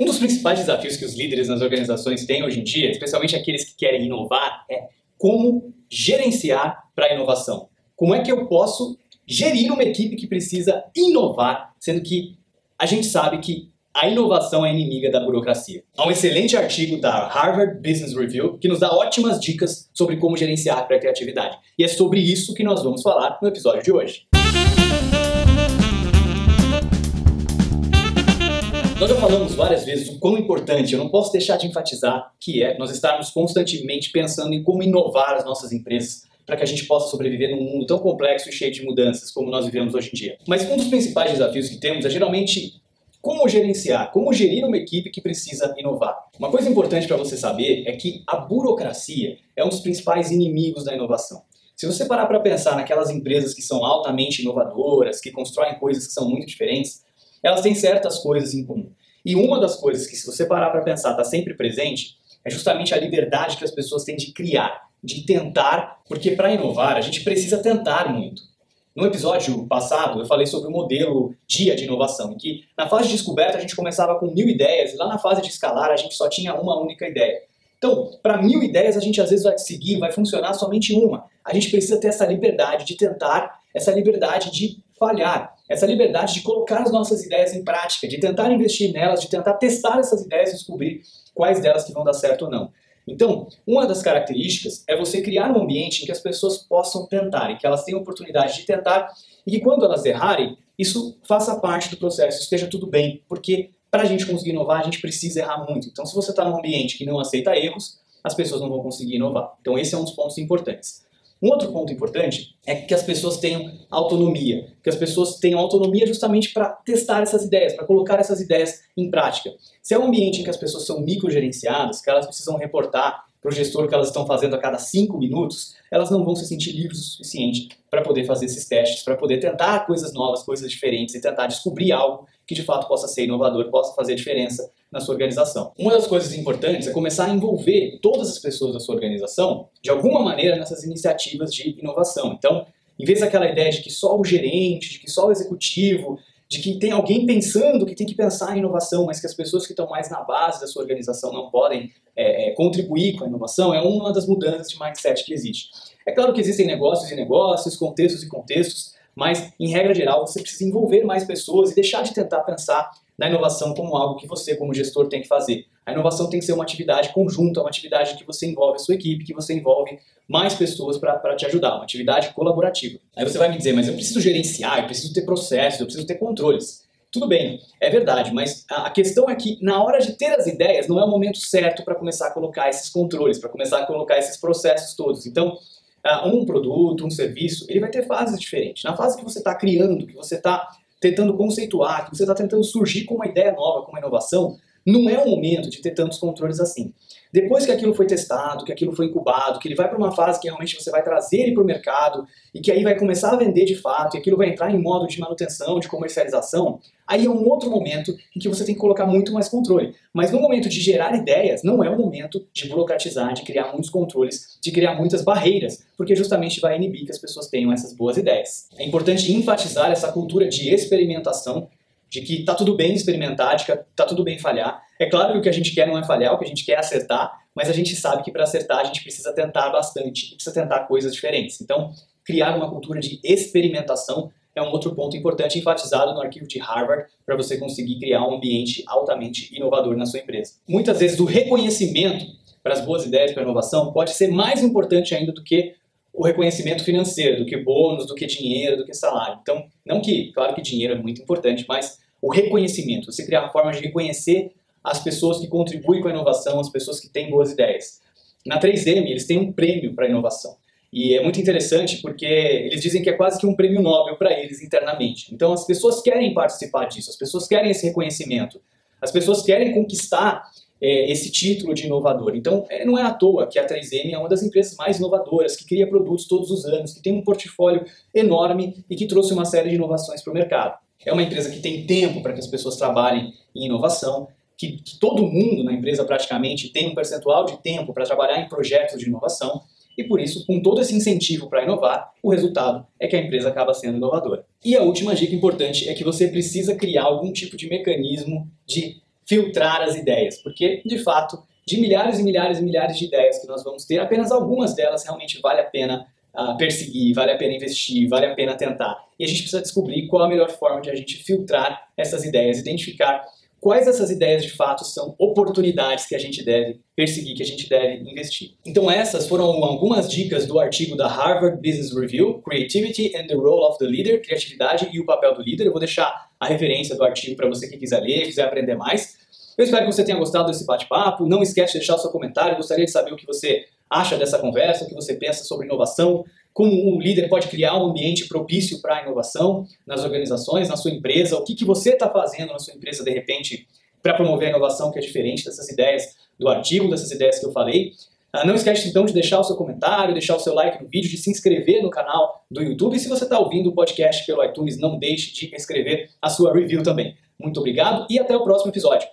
Um dos principais desafios que os líderes nas organizações têm hoje em dia, especialmente aqueles que querem inovar, é como gerenciar para a inovação. Como é que eu posso gerir uma equipe que precisa inovar, sendo que a gente sabe que a inovação é inimiga da burocracia. Há um excelente artigo da Harvard Business Review que nos dá ótimas dicas sobre como gerenciar para a criatividade. E é sobre isso que nós vamos falar no episódio de hoje. Nós já falamos várias vezes o quão importante, eu não posso deixar de enfatizar, que é nós estarmos constantemente pensando em como inovar as nossas empresas para que a gente possa sobreviver num mundo tão complexo e cheio de mudanças como nós vivemos hoje em dia. Mas um dos principais desafios que temos é geralmente como gerenciar, como gerir uma equipe que precisa inovar. Uma coisa importante para você saber é que a burocracia é um dos principais inimigos da inovação. Se você parar para pensar naquelas empresas que são altamente inovadoras, que constroem coisas que são muito diferentes, elas têm certas coisas em comum. E uma das coisas que, se você parar para pensar, está sempre presente, é justamente a liberdade que as pessoas têm de criar, de tentar, porque para inovar a gente precisa tentar muito. No episódio passado, eu falei sobre o modelo dia de inovação, em que na fase de descoberta a gente começava com mil ideias e lá na fase de escalar a gente só tinha uma única ideia. Então, para mil ideias a gente às vezes vai seguir, vai funcionar somente uma. A gente precisa ter essa liberdade de tentar, essa liberdade de falhar, essa liberdade de colocar as nossas ideias em prática, de tentar investir nelas, de tentar testar essas ideias e descobrir quais delas que vão dar certo ou não. Então, uma das características é você criar um ambiente em que as pessoas possam tentar, em que elas tenham oportunidade de tentar e que quando elas errarem, isso faça parte do processo, esteja tudo bem, porque para a gente conseguir inovar, a gente precisa errar muito. Então, se você está num ambiente que não aceita erros, as pessoas não vão conseguir inovar. Então, esse é um dos pontos importantes. Um outro ponto importante é que as pessoas tenham autonomia, que as pessoas tenham autonomia justamente para testar essas ideias, para colocar essas ideias em prática. Se é um ambiente em que as pessoas são microgerenciadas, que elas precisam reportar para o gestor o que elas estão fazendo a cada cinco minutos, elas não vão se sentir livres o suficiente para poder fazer esses testes, para poder tentar coisas novas, coisas diferentes e tentar descobrir algo que de fato possa ser inovador, possa fazer diferença na sua organização. Uma das coisas importantes é começar a envolver todas as pessoas da sua organização de alguma maneira nessas iniciativas de inovação. Então, em vez daquela ideia de que só o gerente, de que só o executivo, de que tem alguém pensando que tem que pensar em inovação, mas que as pessoas que estão mais na base da sua organização não podem é, é, contribuir com a inovação, é uma das mudanças de mindset que existe. É claro que existem negócios e negócios, contextos e contextos, mas, em regra geral, você precisa envolver mais pessoas e deixar de tentar pensar na inovação como algo que você, como gestor, tem que fazer. A inovação tem que ser uma atividade conjunta, uma atividade que você envolve a sua equipe, que você envolve mais pessoas para te ajudar, uma atividade colaborativa. Aí você vai me dizer, mas eu preciso gerenciar, eu preciso ter processos, eu preciso ter controles. Tudo bem, é verdade, mas a questão é que na hora de ter as ideias não é o momento certo para começar a colocar esses controles, para começar a colocar esses processos todos. Então, uh, um produto, um serviço, ele vai ter fases diferentes. Na fase que você está criando, que você está tentando conceituar, que você está tentando surgir com uma ideia nova, com uma inovação, não é o momento de ter tantos controles assim. Depois que aquilo foi testado, que aquilo foi incubado, que ele vai para uma fase que realmente você vai trazer ele para o mercado e que aí vai começar a vender de fato, e aquilo vai entrar em modo de manutenção, de comercialização, aí é um outro momento em que você tem que colocar muito mais controle. Mas no momento de gerar ideias, não é o momento de burocratizar, de criar muitos controles, de criar muitas barreiras, porque justamente vai inibir que as pessoas tenham essas boas ideias. É importante enfatizar essa cultura de experimentação de que tá tudo bem experimentar, de que tá tudo bem falhar. É claro que o que a gente quer não é falhar, o que a gente quer é acertar, mas a gente sabe que para acertar a gente precisa tentar bastante, precisa tentar coisas diferentes. Então, criar uma cultura de experimentação é um outro ponto importante enfatizado no arquivo de Harvard para você conseguir criar um ambiente altamente inovador na sua empresa. Muitas vezes o reconhecimento para as boas ideias para inovação pode ser mais importante ainda do que o reconhecimento financeiro, do que bônus, do que dinheiro, do que salário. Então, não que, claro que dinheiro é muito importante, mas o reconhecimento, você criar formas de reconhecer as pessoas que contribuem com a inovação, as pessoas que têm boas ideias. Na 3M, eles têm um prêmio para inovação. E é muito interessante porque eles dizem que é quase que um prêmio Nobel para eles internamente. Então as pessoas querem participar disso, as pessoas querem esse reconhecimento, as pessoas querem conquistar é, esse título de inovador. Então é, não é à toa que a 3M é uma das empresas mais inovadoras, que cria produtos todos os anos, que tem um portfólio enorme e que trouxe uma série de inovações para o mercado. É uma empresa que tem tempo para que as pessoas trabalhem em inovação, que, que todo mundo na empresa praticamente tem um percentual de tempo para trabalhar em projetos de inovação. E por isso, com todo esse incentivo para inovar, o resultado é que a empresa acaba sendo inovadora. E a última dica importante é que você precisa criar algum tipo de mecanismo de filtrar as ideias, porque, de fato, de milhares e milhares e milhares de ideias que nós vamos ter, apenas algumas delas realmente vale a pena uh, perseguir, vale a pena investir, vale a pena tentar. E a gente precisa descobrir qual a melhor forma de a gente filtrar essas ideias, identificar quais dessas ideias de fato são oportunidades que a gente deve perseguir, que a gente deve investir. Então essas foram algumas dicas do artigo da Harvard Business Review, Creativity and the Role of the Leader, criatividade e o papel do líder. Eu vou deixar a referência do artigo para você que quiser ler, quiser aprender mais. Eu espero que você tenha gostado desse bate-papo. Não esquece de deixar o seu comentário. Eu gostaria de saber o que você acha dessa conversa, o que você pensa sobre inovação, como um líder pode criar um ambiente propício para a inovação nas organizações, na sua empresa, o que, que você está fazendo na sua empresa, de repente, para promover a inovação que é diferente dessas ideias do artigo, dessas ideias que eu falei. Ah, não esquece então de deixar o seu comentário, deixar o seu like no vídeo, de se inscrever no canal do YouTube. E se você está ouvindo o podcast pelo iTunes, não deixe de escrever a sua review também. Muito obrigado e até o próximo episódio.